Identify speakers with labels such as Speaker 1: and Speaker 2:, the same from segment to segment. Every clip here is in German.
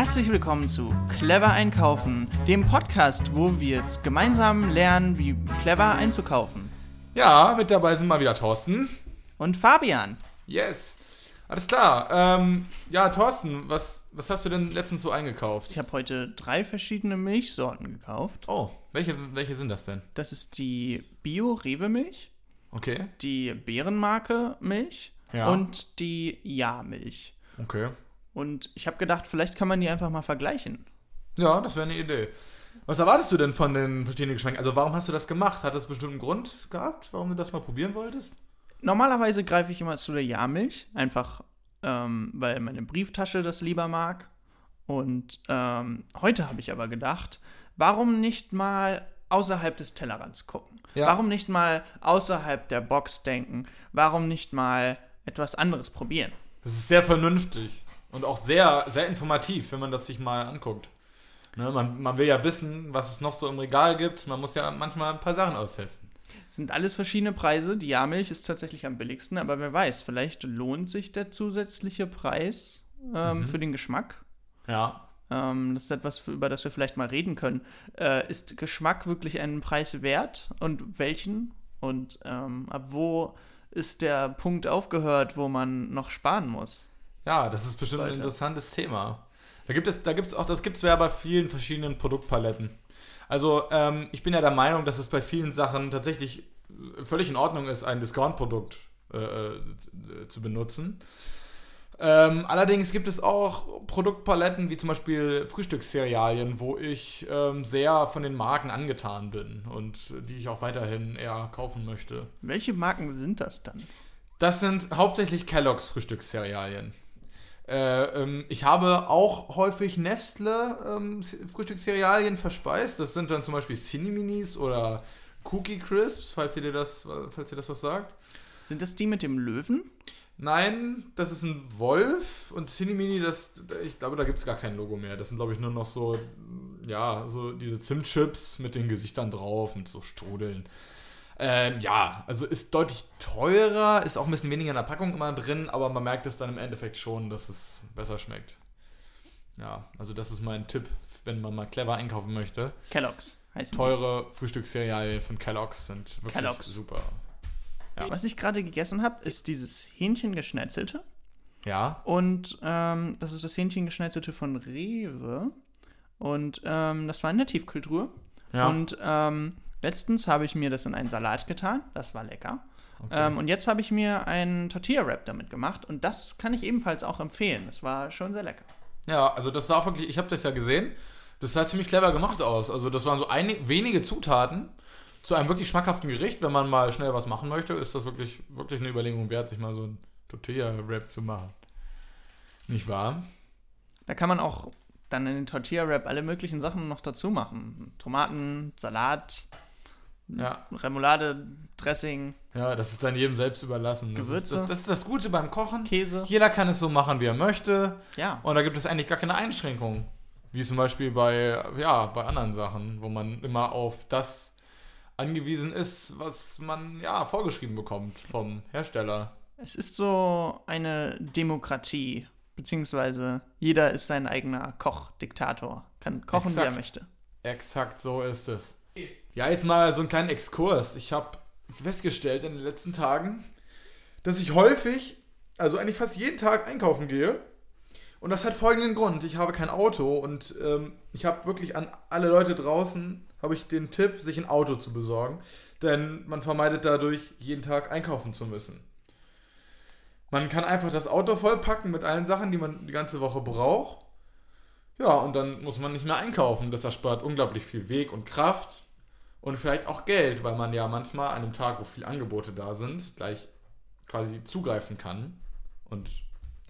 Speaker 1: Herzlich willkommen zu Clever Einkaufen, dem Podcast, wo wir jetzt gemeinsam lernen, wie clever einzukaufen.
Speaker 2: Ja, mit dabei sind mal wieder Thorsten.
Speaker 1: Und Fabian.
Speaker 2: Yes. Alles klar. Ähm, ja, Thorsten, was, was hast du denn letztens so eingekauft?
Speaker 1: Ich habe heute drei verschiedene Milchsorten gekauft.
Speaker 2: Oh, welche, welche sind das denn?
Speaker 1: Das ist die Bio-Rewe-Milch,
Speaker 2: Okay.
Speaker 1: die Bärenmarke Milch
Speaker 2: Ja.
Speaker 1: und die Ja-Milch.
Speaker 2: Okay.
Speaker 1: Und ich habe gedacht, vielleicht kann man die einfach mal vergleichen.
Speaker 2: Ja, das wäre eine Idee. Was erwartest du denn von den verschiedenen Geschmäcken? Also warum hast du das gemacht? Hat das bestimmt einen Grund gehabt, warum du das mal probieren wolltest?
Speaker 1: Normalerweise greife ich immer zu der Ja-Milch, einfach ähm, weil meine Brieftasche das lieber mag. Und ähm, heute habe ich aber gedacht, warum nicht mal außerhalb des Tellerrands gucken?
Speaker 2: Ja.
Speaker 1: Warum nicht mal außerhalb der Box denken? Warum nicht mal etwas anderes probieren?
Speaker 2: Das ist sehr vernünftig und auch sehr, sehr informativ, wenn man das sich mal anguckt. Ne, man, man will ja wissen, was es noch so im Regal gibt. Man muss ja manchmal ein paar Sachen austesten.
Speaker 1: Es sind alles verschiedene Preise. Die Ja-Milch ist tatsächlich am billigsten, aber wer weiß, vielleicht lohnt sich der zusätzliche Preis ähm, für den Geschmack.
Speaker 2: Ja.
Speaker 1: Ähm, das ist etwas, über das wir vielleicht mal reden können. Äh, ist Geschmack wirklich einen Preis wert und welchen? Und ähm, ab wo ist der Punkt aufgehört, wo man noch sparen muss?
Speaker 2: Ja, das ist bestimmt ein
Speaker 1: Sollte.
Speaker 2: interessantes Thema. Da gibt es, da gibt es auch, das gibt es ja bei vielen verschiedenen Produktpaletten. Also ähm, ich bin ja der Meinung, dass es bei vielen Sachen tatsächlich völlig in Ordnung ist, ein Discount-Produkt äh, äh, zu benutzen. Ähm, allerdings gibt es auch Produktpaletten wie zum Beispiel Frühstückscerealien, wo ich ähm, sehr von den Marken angetan bin und die ich auch weiterhin eher kaufen möchte.
Speaker 1: Welche Marken sind das dann?
Speaker 2: Das sind hauptsächlich Kellogg's Frühstückscerealien. Äh, ähm, ich habe auch häufig Nestle ähm, Frühstückscerealien verspeist. Das sind dann zum Beispiel Cinni-Minis oder Cookie Crisps, falls ihr dir das, falls ihr das was sagt.
Speaker 1: Sind das die mit dem Löwen?
Speaker 2: Nein, das ist ein Wolf und Cinni-Mini, das, ich glaube, da gibt es gar kein Logo mehr. Das sind, glaube ich, nur noch so, ja, so diese Zimtchips mit den Gesichtern drauf, mit so Strudeln. Ähm, ja, also ist deutlich teurer, ist auch ein bisschen weniger in der Packung immer drin, aber man merkt es dann im Endeffekt schon, dass es besser schmeckt. Ja, also das ist mein Tipp, wenn man mal clever einkaufen möchte.
Speaker 1: Kellogg's die.
Speaker 2: Teure Frühstückscerealien von Kellogg's sind wirklich
Speaker 1: Kellogg's.
Speaker 2: super.
Speaker 1: Was ich gerade gegessen habe, ist dieses Hähnchengeschnetzelte.
Speaker 2: Ja,
Speaker 1: Und ähm, das ist das Hähnchengeschnetzelte von Rewe. Und ähm, das war in der Tiefkühltruhe.
Speaker 2: ja.
Speaker 1: Und ähm, letztens habe ich mir das in einen Salat getan. Das war lecker.
Speaker 2: okay.
Speaker 1: Ähm, und jetzt habe ich mir einen Tortilla-Wrap damit gemacht. Und das kann ich ebenfalls auch empfehlen. Das war schon sehr lecker.
Speaker 2: Ja, also das sah auch wirklich, ich habe das ja gesehen, das sah ziemlich clever gemacht aus. Also das waren so einig, wenige Zutaten zu einem wirklich schmackhaften Gericht. Wenn man mal schnell was machen möchte, ist das wirklich, wirklich eine Überlegung wert, sich mal so ein Tortilla-Wrap zu machen. Nicht wahr?
Speaker 1: Da kann man auch dann in den Tortilla-Wrap alle möglichen Sachen noch dazu machen. Tomaten, Salat,
Speaker 2: Ja,
Speaker 1: Remoulade, Dressing,
Speaker 2: ja, das ist dann jedem selbst überlassen. Das
Speaker 1: Gewürze.
Speaker 2: Ist, das, das ist das Gute beim Kochen.
Speaker 1: Käse.
Speaker 2: Jeder kann es so machen, wie er möchte.
Speaker 1: Ja.
Speaker 2: Und da gibt es eigentlich gar keine Einschränkungen. Wie zum Beispiel bei, ja, bei anderen Sachen, wo man immer auf das angewiesen ist, was man ja vorgeschrieben bekommt vom Hersteller.
Speaker 1: Es ist so eine Demokratie, beziehungsweise jeder ist sein eigener Koch, Diktator, kann kochen, wie er
Speaker 2: Exakt.
Speaker 1: möchte.
Speaker 2: Exakt so ist es. Ja, jetzt mal so einen kleinen Exkurs. Ich habe festgestellt in den letzten Tagen, dass ich häufig, also eigentlich fast jeden Tag einkaufen gehe. Und das hat folgenden Grund. Ich habe kein Auto und ähm, ich habe wirklich an alle Leute draußen, habe ich den Tipp, sich ein Auto zu besorgen. Denn man vermeidet dadurch, jeden Tag einkaufen zu müssen. Man kann einfach das Auto vollpacken mit allen Sachen, die man die ganze Woche braucht. Ja, und dann muss man nicht mehr einkaufen. Das erspart unglaublich viel Weg und Kraft und vielleicht auch Geld, weil man ja manchmal an einem Tag, wo viele Angebote da sind, gleich quasi zugreifen kann und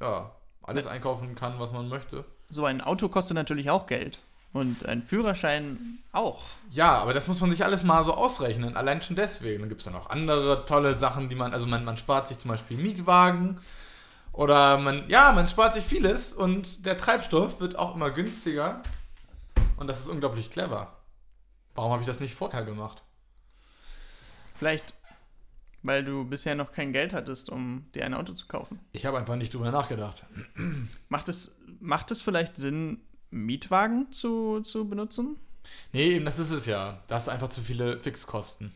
Speaker 2: ja, alles einkaufen kann, was man möchte.
Speaker 1: So ein Auto kostet natürlich auch Geld. Und ein Führerschein auch.
Speaker 2: Ja, aber das muss man sich alles mal so ausrechnen, allein schon deswegen. Dann gibt es dann auch andere tolle Sachen, die man, also man, man spart sich zum Beispiel Mietwagen oder man, ja, man spart sich vieles und der Treibstoff wird auch immer günstiger und das ist unglaublich clever. Warum habe ich das nicht vorher gemacht?
Speaker 1: Vielleicht, weil du bisher noch kein Geld hattest, um dir ein Auto zu kaufen.
Speaker 2: Ich habe einfach nicht drüber nachgedacht.
Speaker 1: Macht es, macht es vielleicht Sinn, Mietwagen zu, zu benutzen?
Speaker 2: Nee, eben das ist es ja. Da hast du einfach zu viele Fixkosten,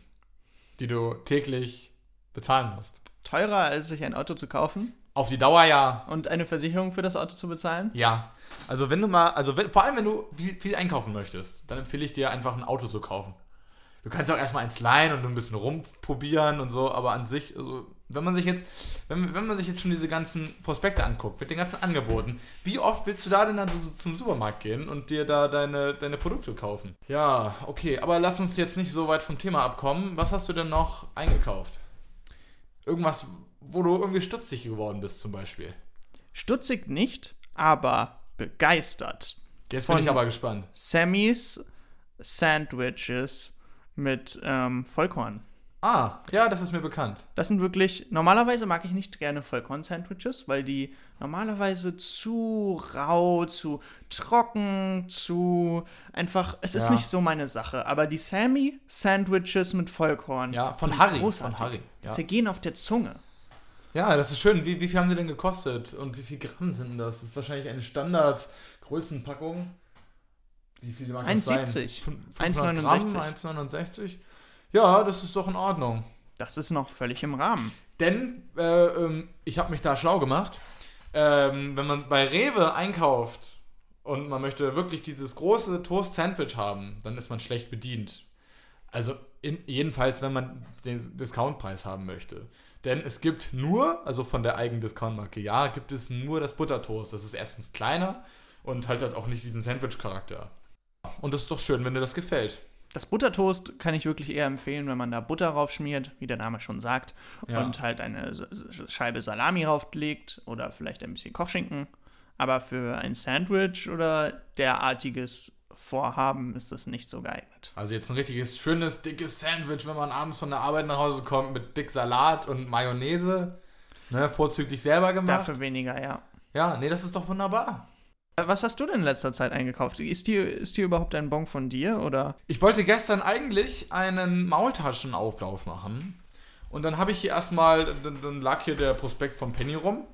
Speaker 2: die du täglich bezahlen musst.
Speaker 1: Teurer, als sich ein Auto zu kaufen
Speaker 2: Auf die Dauer ja.
Speaker 1: und eine Versicherung für das Auto zu bezahlen?
Speaker 2: Ja. Also wenn du mal, also wenn, vor allem wenn du viel, viel einkaufen möchtest, dann empfehle ich dir einfach ein Auto zu kaufen. Du kannst auch erstmal eins leihen und ein bisschen rumprobieren und so, aber an sich, also wenn man sich jetzt, wenn, wenn man sich jetzt schon diese ganzen Prospekte anguckt, mit den ganzen Angeboten, wie oft willst du da denn dann so zum Supermarkt gehen und dir da deine, deine Produkte kaufen? Ja, okay, aber lass uns jetzt nicht so weit vom Thema abkommen. Was hast du denn noch eingekauft? Irgendwas, wo du irgendwie stutzig geworden bist zum Beispiel.
Speaker 1: Stutzig nicht, aber begeistert.
Speaker 2: Jetzt bin ich aber gespannt.
Speaker 1: Sammys Sandwiches mit ähm, Vollkorn.
Speaker 2: Ah, ja, das ist mir bekannt.
Speaker 1: Das sind wirklich, normalerweise mag ich nicht gerne Vollkorn-Sandwiches, weil die normalerweise zu rau, zu trocken, zu einfach, es ist
Speaker 2: Ja.
Speaker 1: nicht so meine Sache. Aber die Sammy-Sandwiches mit Vollkorn,
Speaker 2: Ja, von Harry.
Speaker 1: großartig.
Speaker 2: Von Harry.
Speaker 1: Die
Speaker 2: Ja.
Speaker 1: zergehen auf der Zunge.
Speaker 2: Ja, das ist schön. Wie, wie viel haben sie denn gekostet? Und wie viel Gramm sind das? Das ist wahrscheinlich eine Standard-Größenpackung. Wie viel mag das sein?
Speaker 1: 1,70.
Speaker 2: Fün-
Speaker 1: 1,69.
Speaker 2: Gramm, 1,69. Ja, das ist doch in Ordnung.
Speaker 1: Das ist noch völlig im Rahmen.
Speaker 2: Denn äh, ähm, ich habe mich da schlau gemacht. Ähm, wenn man bei Rewe einkauft und man möchte wirklich dieses große Toast-Sandwich haben, dann ist man schlecht bedient. Also in, jedenfalls, wenn man den Discountpreis haben möchte. Denn es gibt nur, also von der eigenen Discount-Marke, ja, gibt es nur das Buttertoast. Das ist erstens kleiner und halt hat auch nicht diesen Sandwich-Charakter. Und das ist doch schön, wenn dir das gefällt.
Speaker 1: Das Buttertoast kann ich wirklich eher empfehlen, wenn man da Butter raufschmiert, wie der Name schon sagt,
Speaker 2: Ja.
Speaker 1: und halt eine Scheibe Salami rauflegt oder vielleicht ein bisschen Kochschinken. Aber für ein Sandwich oder derartiges Vorhaben ist das nicht so geeignet.
Speaker 2: Also jetzt ein richtiges, schönes, dickes Sandwich, wenn man abends von der Arbeit nach Hause kommt mit dick Salat und Mayonnaise. Ne, vorzüglich selber gemacht.
Speaker 1: Dafür weniger, ja.
Speaker 2: Ja, nee, das ist doch wunderbar.
Speaker 1: Was hast du denn in letzter Zeit eingekauft? Ist hier, ist hier überhaupt ein Bon von dir oder?
Speaker 2: Ich wollte gestern eigentlich einen Maultaschenauflauf machen. Und dann habe ich hier erstmal, dann, dann lag hier der Prospekt von Penny rum.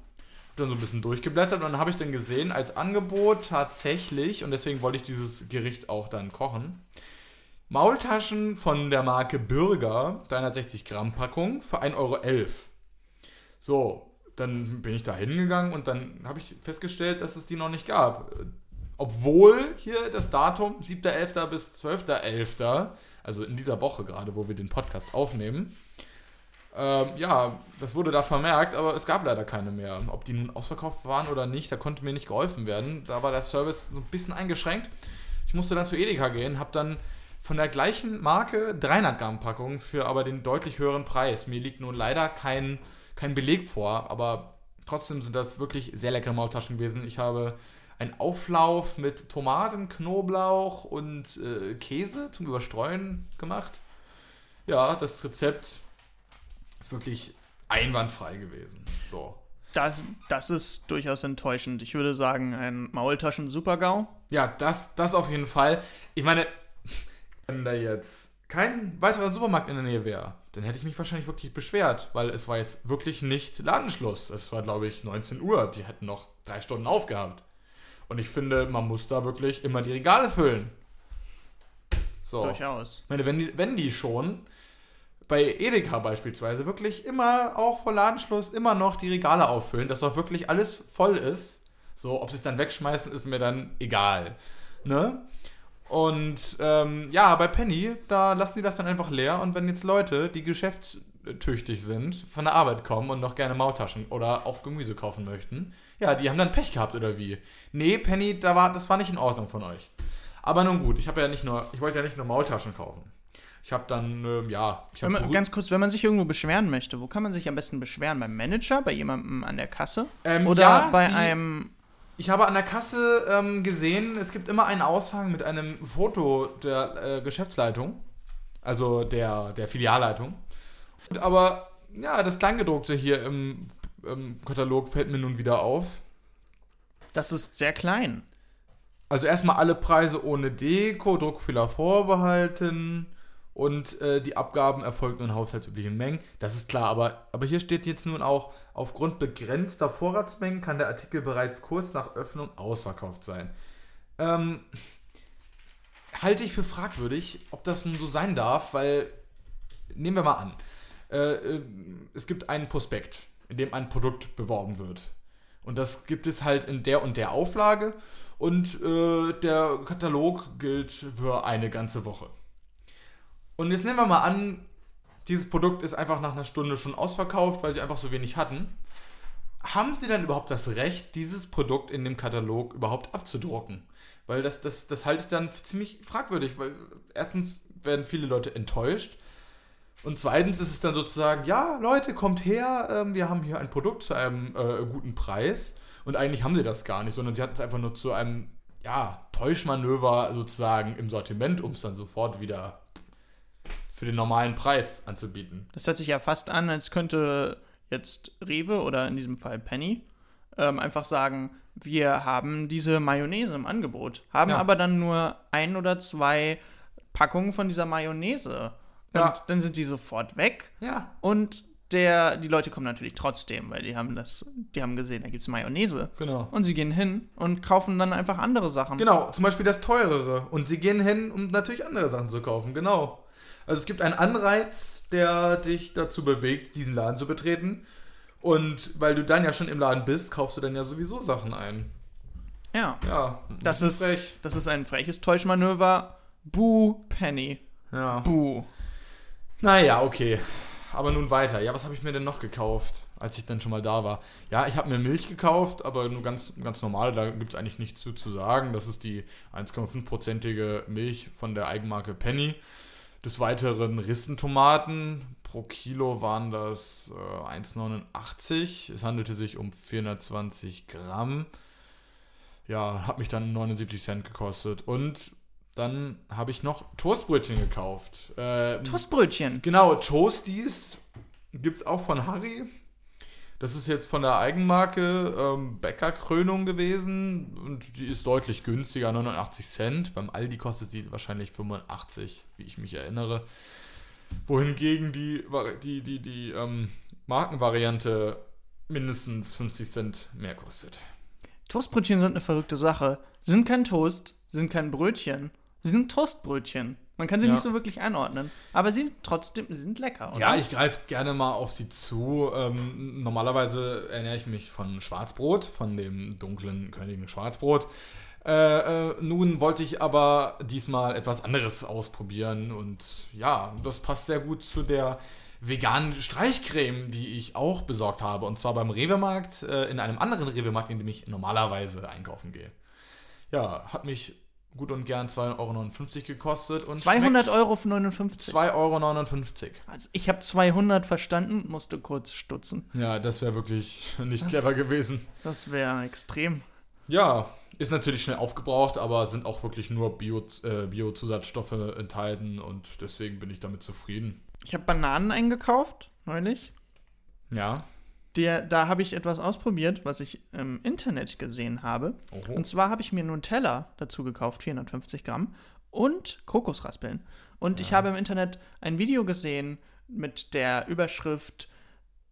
Speaker 2: Dann so ein bisschen durchgeblättert und dann habe ich dann gesehen, als Angebot tatsächlich, und deswegen wollte ich dieses Gericht auch dann kochen, Maultaschen von der Marke Bürger, 360 Gramm Packung, für 1,11 Euro. So, dann bin ich da hingegangen und dann habe ich festgestellt, dass es die noch nicht gab. Obwohl hier das Datum 7.11. bis 12.11., also in dieser Woche gerade, wo wir den Podcast aufnehmen, ähm, ja, das wurde da vermerkt, aber es gab leider keine mehr. Ob die nun ausverkauft waren oder nicht, da konnte mir nicht geholfen werden. Da war der Service so ein bisschen eingeschränkt. Ich musste dann zu Edeka gehen, habe dann von der gleichen Marke 300 Gramm Packung für aber den deutlich höheren Preis. Mir liegt nun leider kein, kein Beleg vor, aber trotzdem sind das wirklich sehr leckere Maultaschen gewesen. Ich habe einen Auflauf mit Tomaten, Knoblauch und äh, Käse zum Überstreuen gemacht. Ja, das Rezept ist wirklich einwandfrei gewesen. So.
Speaker 1: Das, das ist durchaus enttäuschend. Ich würde sagen, ein Maultaschen-Supergau.
Speaker 2: Ja, das, das auf jeden Fall. Ich meine, wenn da jetzt kein weiterer Supermarkt in der Nähe wäre, dann hätte ich mich wahrscheinlich wirklich beschwert, weil es war jetzt wirklich nicht Ladenschluss. Es war, glaube ich, 19 Uhr. Die hätten noch drei Stunden aufgehabt. Und ich finde, man muss da wirklich immer die Regale füllen. So.
Speaker 1: Durchaus.
Speaker 2: Ich meine, wenn die, wenn die schon bei Edeka beispielsweise wirklich immer auch vor Ladenschluss immer noch die Regale auffüllen, dass doch wirklich alles voll ist. So, ob sie es dann wegschmeißen, ist mir dann egal. Ne? Und ähm, ja, bei Penny, da lassen die das dann einfach leer und wenn jetzt Leute, die geschäftstüchtig sind, von der Arbeit kommen und noch gerne Maultaschen oder auch Gemüse kaufen möchten, ja, die haben dann Pech gehabt oder wie? Nee, Penny, da war, das war nicht in Ordnung von euch. Aber nun gut, ich habe ja nicht nur, ich wollte ja nicht nur Maultaschen kaufen. Ich habe dann, ähm, ja, habe
Speaker 1: man, ganz kurz, wenn man sich irgendwo beschweren möchte, wo kann man sich am besten beschweren? Beim Manager, bei jemandem an der Kasse?
Speaker 2: Ähm,
Speaker 1: Oder
Speaker 2: ja,
Speaker 1: bei
Speaker 2: die-
Speaker 1: einem.
Speaker 2: Ich habe an der Kasse ähm, gesehen, es gibt immer einen Aushang mit einem Foto der äh, Geschäftsleitung, also der, der Filialleitung. Und aber ja, das Kleingedruckte hier im, im Katalog fällt mir nun wieder auf.
Speaker 1: Das ist sehr klein.
Speaker 2: Also erstmal alle Preise ohne Deko, Druckfehler vorbehalten und äh, die Abgaben erfolgen in haushaltsüblichen Mengen. Das ist klar, aber, aber hier steht jetzt nun auch, aufgrund begrenzter Vorratsmengen kann der Artikel bereits kurz nach Öffnung ausverkauft sein. ähm, halte ich für fragwürdig, ob das nun so sein darf, weil, nehmen wir mal an, äh, äh, es gibt einen Prospekt, in dem ein Produkt beworben wird. Und das gibt es halt in der und der Auflage und äh, der Katalog gilt für eine ganze Woche. Und jetzt nehmen wir mal an, dieses Produkt ist einfach nach einer Stunde schon ausverkauft, weil sie einfach so wenig hatten. Haben sie dann überhaupt das Recht, dieses Produkt in dem Katalog überhaupt abzudrucken? Weil das, das, das halte ich dann für ziemlich fragwürdig, weil erstens werden viele Leute enttäuscht. Und zweitens ist es dann sozusagen, ja, Leute, kommt her, ähm, wir haben hier ein Produkt zu einem äh, guten Preis. Und eigentlich haben sie das gar nicht, sondern sie hatten es einfach nur zu einem, ja, Täuschmanöver sozusagen im Sortiment, um es dann sofort wieder für den normalen Preis anzubieten.
Speaker 1: Das hört sich ja fast an, als könnte jetzt Rewe oder in diesem Fall Penny ähm, einfach sagen, wir haben diese Mayonnaise im Angebot, haben
Speaker 2: Ja.
Speaker 1: aber dann nur ein oder zwei Packungen von dieser Mayonnaise. Und
Speaker 2: Ja.
Speaker 1: dann sind die sofort weg.
Speaker 2: Ja.
Speaker 1: Und der, die Leute kommen natürlich trotzdem, weil die haben das, die haben gesehen, da gibt es Mayonnaise.
Speaker 2: Genau.
Speaker 1: Und sie gehen hin und kaufen dann einfach andere Sachen.
Speaker 2: Genau, zum Beispiel das teurere. Und sie gehen hin, um natürlich andere Sachen zu kaufen. Genau. Also es gibt einen Anreiz, der dich dazu bewegt, diesen Laden zu betreten. Und weil du dann ja schon im Laden bist, kaufst du dann ja sowieso Sachen ein.
Speaker 1: Ja.
Speaker 2: Ja,
Speaker 1: Das ist,
Speaker 2: frech.
Speaker 1: das ist ein freches Täuschmanöver. Buh, Penny.
Speaker 2: Ja.
Speaker 1: Buh.
Speaker 2: Naja, okay. Aber nun weiter. Ja, was habe ich mir denn noch gekauft, als ich dann schon mal da war? Ja, ich habe mir Milch gekauft, aber nur ganz, ganz normal. Da gibt es eigentlich nichts zu, zu sagen. Das ist die 1,5-prozentige Milch von der Eigenmarke Penny. Des Weiteren Ristentomaten. Pro Kilo waren das äh, 1,89. Es handelte sich um 420 Gramm. Ja, hat mich dann 79 Cent gekostet. Und dann habe ich noch Toastbrötchen gekauft. Äh,
Speaker 1: Toastbrötchen.
Speaker 2: Genau, Toasties gibt es auch von Harry. Das ist jetzt von der Eigenmarke ähm, Bäckerkrönung gewesen und die ist deutlich günstiger, 89 Cent. Beim Aldi kostet sie wahrscheinlich 85, wie ich mich erinnere. Wohingegen die, die, die, die ähm, Markenvariante mindestens 50 Cent mehr kostet.
Speaker 1: Toastbrötchen sind eine verrückte Sache. Sind kein Toast, sind kein Brötchen. Sie sind Toastbrötchen. Man kann sie
Speaker 2: Ja.
Speaker 1: nicht so wirklich einordnen. Aber sie sind trotzdem, sie sind lecker, oder?
Speaker 2: Ja, ich greife gerne mal auf sie zu. Ähm, normalerweise ernähre ich mich von Schwarzbrot, von dem dunklen Königen Schwarzbrot. Äh, äh, nun wollte ich aber diesmal etwas anderes ausprobieren und ja, das passt sehr gut zu der veganen Streichcreme, die ich auch besorgt habe. Und zwar beim Rewe-Markt, äh, in einem anderen Rewe-Markt, in dem ich normalerweise einkaufen gehe. Ja, hat mich gut und gern 2,59 Euro gekostet. Und
Speaker 1: 200
Speaker 2: schmeckt
Speaker 1: Euro für 59.
Speaker 2: 2,59 Euro.
Speaker 1: Also ich habe 200 verstanden, musste kurz stutzen.
Speaker 2: Ja, das wäre wirklich nicht clever gewesen.
Speaker 1: Das wäre extrem.
Speaker 2: Ja, ist natürlich schnell aufgebraucht, aber sind auch wirklich nur Bio, äh, Biozusatzstoffe enthalten und deswegen bin ich damit zufrieden.
Speaker 1: Ich habe Bananen eingekauft, neulich.
Speaker 2: Ja.
Speaker 1: Der, da habe ich etwas ausprobiert, was ich im Internet gesehen habe.
Speaker 2: Oho.
Speaker 1: Und zwar habe ich mir Nutella dazu gekauft, 450 Gramm, und Kokosraspeln. Und ich habe im Internet ein Video gesehen mit der Überschrift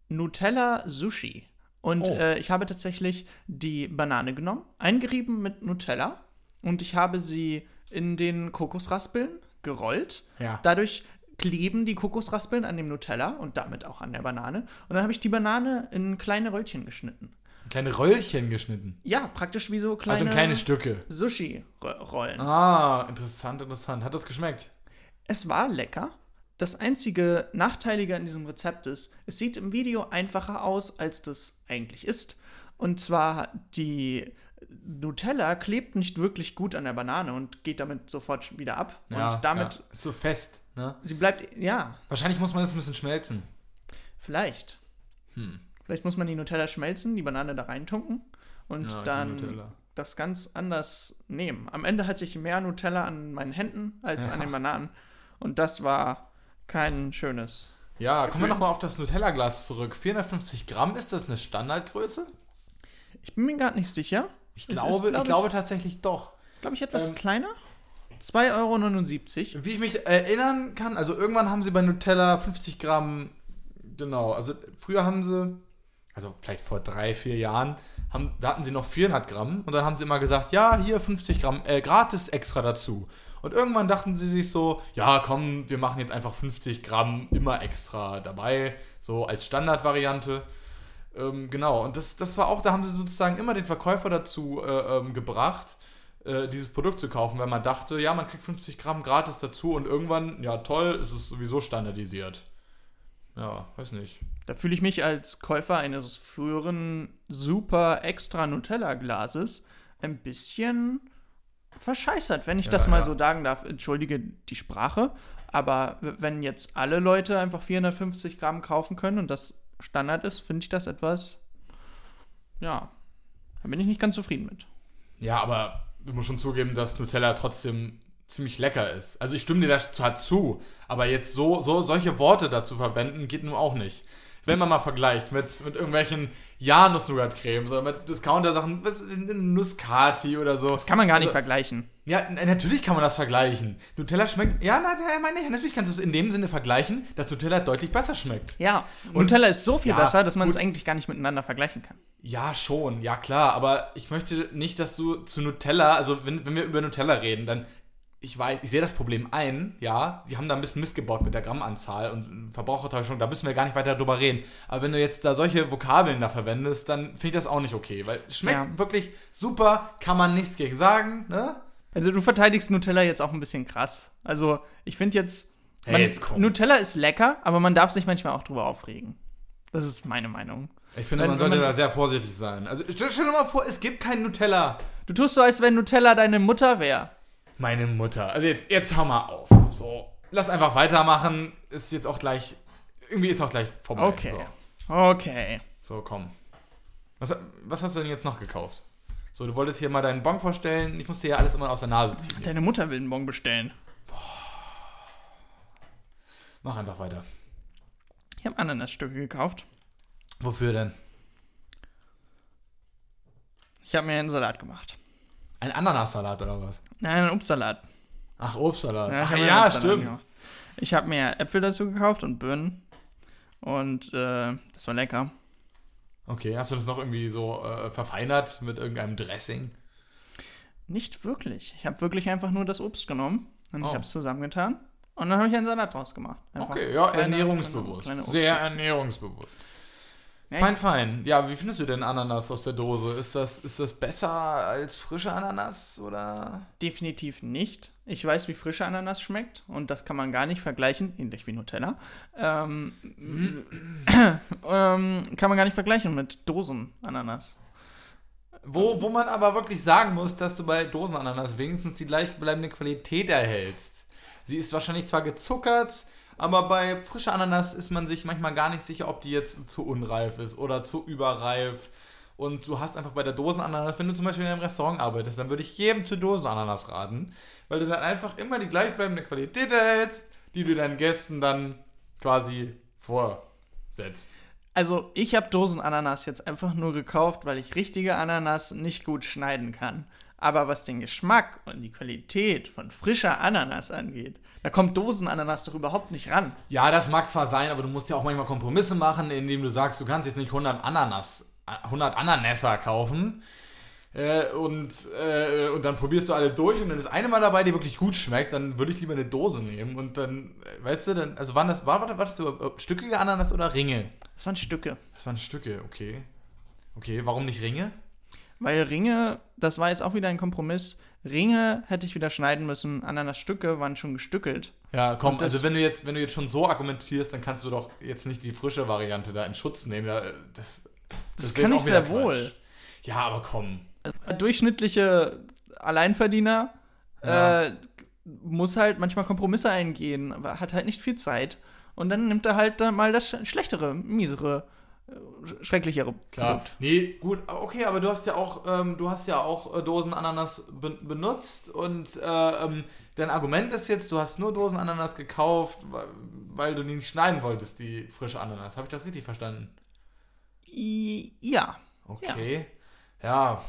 Speaker 1: Nutella Sushi. Und
Speaker 2: Oh.
Speaker 1: äh, ich habe tatsächlich die Banane genommen, eingerieben mit Nutella und ich habe sie in den Kokosraspeln gerollt.
Speaker 2: Ja.
Speaker 1: Dadurch kleben die Kokosraspeln an dem Nutella und damit auch an der Banane. Und dann habe ich die Banane in kleine Röllchen geschnitten.
Speaker 2: Kleine Röllchen geschnitten.
Speaker 1: Ja, praktisch wie so kleine,
Speaker 2: also in kleine Stücke.
Speaker 1: Sushi-Rollen.
Speaker 2: Ah, interessant, interessant. Hat das geschmeckt?
Speaker 1: Es war lecker. Das einzige Nachteilige an diesem Rezept ist, es sieht im Video einfacher aus, als das eigentlich ist. Und zwar die Nutella klebt nicht wirklich gut an der Banane und geht damit sofort wieder ab. und damit,
Speaker 2: ja. So fest, ne?
Speaker 1: sie bleibt, ja,
Speaker 2: Wahrscheinlich muss man das ein bisschen schmelzen.
Speaker 1: vielleicht.
Speaker 2: Hm.
Speaker 1: Vielleicht muss man die Nutella schmelzen, die Banane da reintunken und
Speaker 2: Ja,
Speaker 1: dann das ganz anders nehmen. Am Ende hatte ich mehr Nutella an meinen Händen als
Speaker 2: Ja.
Speaker 1: an den Bananen. Und das war kein schönes.
Speaker 2: Ja, kommen wir
Speaker 1: Gefühl.
Speaker 2: nochmal auf das Nutella-Glas zurück. 450 Gramm, ist das eine Standardgröße?
Speaker 1: Ich bin mir gerade nicht sicher.
Speaker 2: Ich
Speaker 1: Es ist,
Speaker 2: glaube,
Speaker 1: glaub
Speaker 2: ich glaube tatsächlich doch.
Speaker 1: Ist, glaube ich, etwas
Speaker 2: Ähm,
Speaker 1: kleiner. 2,79 Euro.
Speaker 2: Wie ich mich erinnern kann, also irgendwann haben sie bei Nutella 50 Gramm, genau, also früher haben sie, also vielleicht vor drei, vier Jahren, haben, da hatten sie noch 400 Gramm und dann haben sie immer gesagt, ja, hier 50 Gramm äh, gratis extra dazu. Und irgendwann dachten sie sich so, ja, komm, wir machen jetzt einfach 50 Gramm immer extra dabei, so als Standardvariante. Ähm, genau, und das, das war auch, da haben sie sozusagen immer den Verkäufer dazu äh, ähm, gebracht, äh, dieses Produkt zu kaufen, weil man dachte, ja, man kriegt 50 Gramm gratis dazu und irgendwann, ja toll, ist es sowieso standardisiert. Ja, weiß nicht.
Speaker 1: Da fühle ich mich als Käufer eines früheren super extra Nutella-Glases ein bisschen verscheißert, wenn ich
Speaker 2: Ja,
Speaker 1: das mal
Speaker 2: ja.
Speaker 1: so sagen darf. Entschuldige die Sprache, aber wenn jetzt alle Leute einfach 450 Gramm kaufen können und das Standard ist, finde ich das etwas, ja, da bin ich nicht ganz zufrieden mit.
Speaker 2: Ja, aber du musst schon zugeben, dass Nutella trotzdem ziemlich lecker ist. Also ich stimme dir da zwar zu, aber jetzt so, so solche Worte dazu verwenden, geht nun auch nicht. Wenn man mal vergleicht mit, mit irgendwelchen Janus-Nougat-Cremes oder mit Discounter-Sachen, was Nuskati oder so.
Speaker 1: Das kann man gar nicht
Speaker 2: Also-
Speaker 1: vergleichen.
Speaker 2: Ja, natürlich kann man das vergleichen. Nutella schmeckt. Ja, na, meine, ich, natürlich kannst du es in dem Sinne vergleichen, dass Nutella deutlich besser schmeckt.
Speaker 1: Ja, Nutella ist so viel
Speaker 2: Ja,
Speaker 1: besser, dass man
Speaker 2: gut.
Speaker 1: es eigentlich gar nicht miteinander vergleichen kann.
Speaker 2: Ja, schon, ja klar, aber ich möchte nicht, dass du zu Nutella, also wenn, wenn wir über Nutella reden, dann, ich weiß, ich sehe das Problem ein, ja, sie haben da ein bisschen Mist gebaut mit der Grammanzahl und Verbrauchertäuschung, da müssen wir gar nicht weiter drüber reden. Aber wenn du jetzt da solche Vokabeln da verwendest, dann finde ich das auch nicht okay, weil es schmeckt
Speaker 1: Ja.
Speaker 2: wirklich super, kann man nichts gegen sagen, ne?
Speaker 1: Also du verteidigst Nutella jetzt auch ein bisschen krass. Also ich finde jetzt,
Speaker 2: Hey,
Speaker 1: man,
Speaker 2: jetzt.
Speaker 1: Nutella ist lecker, aber man darf sich manchmal auch drüber aufregen. Das ist meine Meinung.
Speaker 2: Ich finde,
Speaker 1: Wenn-
Speaker 2: man sollte
Speaker 1: man-
Speaker 2: da sehr vorsichtig sein. Also stell, stell dir mal vor, es gibt kein Nutella.
Speaker 1: Du tust so, als wenn Nutella deine Mutter wäre.
Speaker 2: Meine Mutter. Also jetzt, jetzt hör mal auf. So, lass einfach weitermachen. Ist jetzt auch gleich, irgendwie ist auch gleich vorbei.
Speaker 1: Okay.
Speaker 2: So.
Speaker 1: Okay.
Speaker 2: So, komm. Was, was hast du denn jetzt noch gekauft? So, du wolltest hier mal deinen Bon vorstellen. Ich musste ja alles immer aus der Nase ziehen. Jetzt.
Speaker 1: Deine Mutter will einen Bon bestellen.
Speaker 2: Mach einfach weiter.
Speaker 1: Ich habe Ananasstücke gekauft.
Speaker 2: Wofür denn?
Speaker 1: Ich habe mir einen Salat gemacht.
Speaker 2: Ein Ananassalat oder was?
Speaker 1: Nein, einen Obstsalat.
Speaker 2: Ach, Obstsalat.
Speaker 1: ich
Speaker 2: Ach ja,
Speaker 1: Obstsalat
Speaker 2: stimmt.
Speaker 1: gemacht. Ich habe mir Äpfel dazu gekauft und Birnen. Und äh, das war lecker.
Speaker 2: Okay, hast du das noch irgendwie so äh, verfeinert mit irgendeinem Dressing?
Speaker 1: Nicht wirklich. Ich habe wirklich einfach nur das Obst genommen und
Speaker 2: Oh.
Speaker 1: ich habe es zusammengetan. Und dann habe ich einen Salat draus gemacht. Einfach
Speaker 2: Okay, ja, ernährungsbewusst.
Speaker 1: kleine- kleine
Speaker 2: Sehr ernährungsbewusst.
Speaker 1: Ja,
Speaker 2: Fein, fein. Ja, wie findest du denn Ananas aus der Dose? Ist das, ist das besser als frische Ananas oder?
Speaker 1: Definitiv nicht. Ich weiß, wie frische Ananas schmeckt und das kann man gar nicht vergleichen, ähnlich wie Nutella. Ähm, ähm, kann man gar nicht vergleichen mit Dosen-Ananas.
Speaker 2: Wo, wo man aber wirklich sagen muss, dass du bei Dosenananas wenigstens die gleichbleibende Qualität erhältst. Sie ist wahrscheinlich zwar gezuckert, aber bei frischer Ananas ist man sich manchmal gar nicht sicher, ob die jetzt zu unreif ist oder zu überreif. Und du hast einfach bei der Dosenananas, wenn du zum Beispiel in einem Restaurant arbeitest, dann würde ich jedem zur Dosenananas raten, weil du dann einfach immer die gleichbleibende Qualität erhältst, die du deinen Gästen dann quasi vorsetzt.
Speaker 1: Also, ich habe Dosen-Ananas jetzt einfach nur gekauft, weil ich richtige Ananas nicht gut schneiden kann. Aber was den Geschmack und die Qualität von frischer Ananas angeht, da kommt Dosen-Ananas doch überhaupt nicht ran.
Speaker 2: Ja, das mag zwar sein, aber du musst ja auch manchmal Kompromisse machen, indem du sagst, du kannst jetzt nicht 100 Ananas, äh, 100 Ananässer kaufen. Äh, und, äh, und dann probierst du alle durch und dann ist eine mal dabei, die wirklich gut schmeckt, dann würde ich lieber eine Dose nehmen und dann, äh, weißt du, dann, also waren das, war, war, war das so, äh, stückige Ananas oder Ringe?
Speaker 1: Das waren Stücke.
Speaker 2: Das waren Stücke, okay. Okay, warum nicht Ringe?
Speaker 1: Weil Ringe, das war jetzt auch wieder ein Kompromiss. Ringe hätte ich wieder schneiden müssen. Ananasstücke waren schon gestückelt.
Speaker 2: Ja, komm,
Speaker 1: das-
Speaker 2: also wenn du jetzt, wenn du jetzt schon so argumentierst, dann kannst du doch jetzt nicht die frische Variante da in Schutz nehmen. Ja, das,
Speaker 1: Das,
Speaker 2: wäre
Speaker 1: kann ich sehr wohl.
Speaker 2: Quatsch. Ja, aber komm.
Speaker 1: Durchschnittliche Alleinverdiener
Speaker 2: Ja.
Speaker 1: äh, muss halt manchmal Kompromisse eingehen, hat halt nicht viel Zeit. Und dann nimmt er halt dann mal das schlechtere, miesere, schrecklichere
Speaker 2: Klar.
Speaker 1: Produkt.
Speaker 2: Nee, gut, okay, aber du hast ja auch, ähm, du hast ja auch äh, Dosenananas be benutzt und äh, ähm, dein Argument ist jetzt, du hast nur Dosenananas gekauft, weil, weil du die nicht schneiden wolltest, die frische Ananas. Habe ich das richtig verstanden?
Speaker 1: I ja.
Speaker 2: Okay. Ja.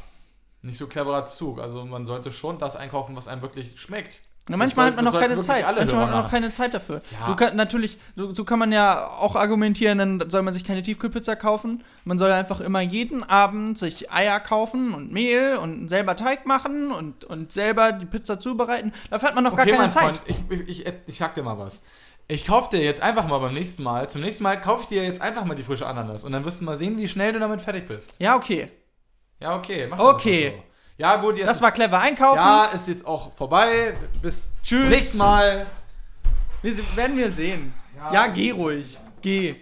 Speaker 2: nicht so cleverer Zug. Also man sollte schon das einkaufen, was einem wirklich schmeckt.
Speaker 1: Na, manchmal
Speaker 2: soll-
Speaker 1: hat man noch keine Zeit. Manchmal hat man noch keine Zeit dafür.
Speaker 2: Ja.
Speaker 1: Du kann, natürlich, so, so kann man ja auch argumentieren, dann soll man sich keine Tiefkühlpizza kaufen. Man soll einfach immer jeden Abend sich Eier kaufen und Mehl und selber Teig machen und, und selber die Pizza zubereiten. Dafür hat man noch gar keine Zeit.
Speaker 2: Freund, ich, ich, ich, ich sag dir mal was. Ich kauf dir jetzt einfach mal beim nächsten Mal, zum nächsten Mal kauf ich dir jetzt einfach mal die frische Ananas und dann wirst du mal sehen, wie schnell du damit fertig bist.
Speaker 1: Ja, okay.
Speaker 2: Ja, okay. Mach
Speaker 1: Okay.
Speaker 2: so. Ja, gut, jetzt.
Speaker 1: Das war clever einkaufen.
Speaker 2: Ja, ist jetzt auch vorbei. Bis
Speaker 1: Tschüss.
Speaker 2: zum nächsten Mal.
Speaker 1: Wir werden wir sehen.
Speaker 2: Ja.
Speaker 1: Ja, geh ruhig. Geh.